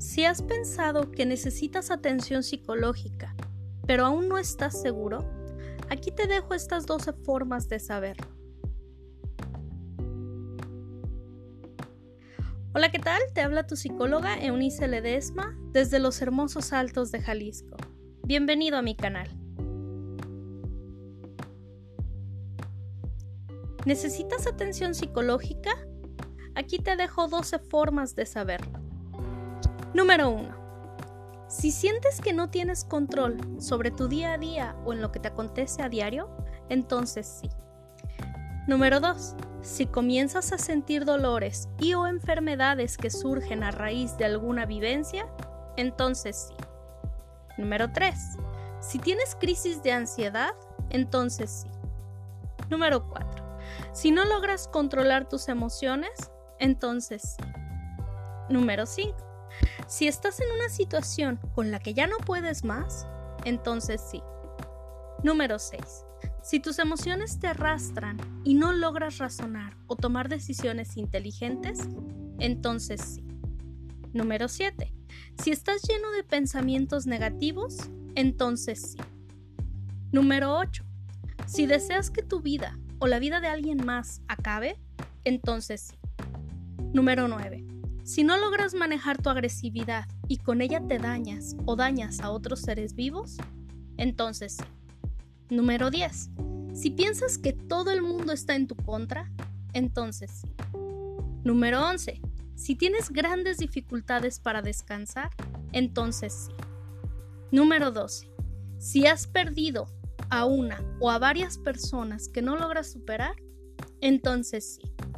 Si has pensado que necesitas atención psicológica, pero aún no estás seguro, aquí te dejo estas 12 formas de saberlo. Hola, ¿qué tal? Te habla tu psicóloga Eunice Ledesma desde los hermosos altos de Jalisco. Bienvenido a mi canal. ¿Necesitas atención psicológica? Aquí te dejo 12 formas de saberlo. Número 1. Si sientes que no tienes control sobre tu día a día o en lo que te acontece a diario, entonces sí. Número 2. Si comienzas a sentir dolores y o enfermedades que surgen a raíz de alguna vivencia, entonces sí. Número 3. Si tienes crisis de ansiedad, entonces sí. Número 4. Si no logras controlar tus emociones, entonces sí. Número 5. Si estás en una situación con la que ya no puedes más, entonces sí. Número 6. Si tus emociones te arrastran y no logras razonar o tomar decisiones inteligentes, entonces sí. Número 7. Si estás lleno de pensamientos negativos, entonces sí. Número 8. Si deseas que tu vida o la vida de alguien más acabe, entonces sí. Número 9. Si no logras manejar tu agresividad y con ella te dañas o dañas a otros seres vivos, entonces sí. Número 10. Si piensas que todo el mundo está en tu contra, entonces sí. Número 11. Si tienes grandes dificultades para descansar, entonces sí. Número 12. Si has perdido a una o a varias personas que no logras superar, entonces sí.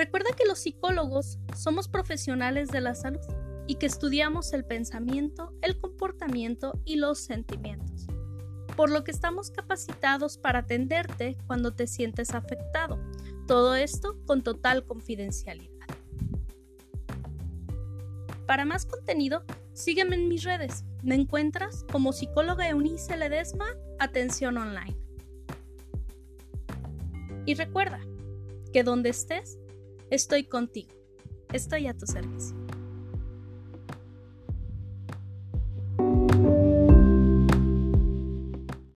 Recuerda que los psicólogos somos profesionales de la salud y que estudiamos el pensamiento, el comportamiento y los sentimientos, por lo que estamos capacitados para atenderte cuando te sientes afectado. Todo esto con total confidencialidad. Para más contenido, sígueme en mis redes. Me encuentras como psicóloga Eunice Ledesma, Atención Online. Y recuerda que donde estés, Estoy contigo. Estoy a tu servicio.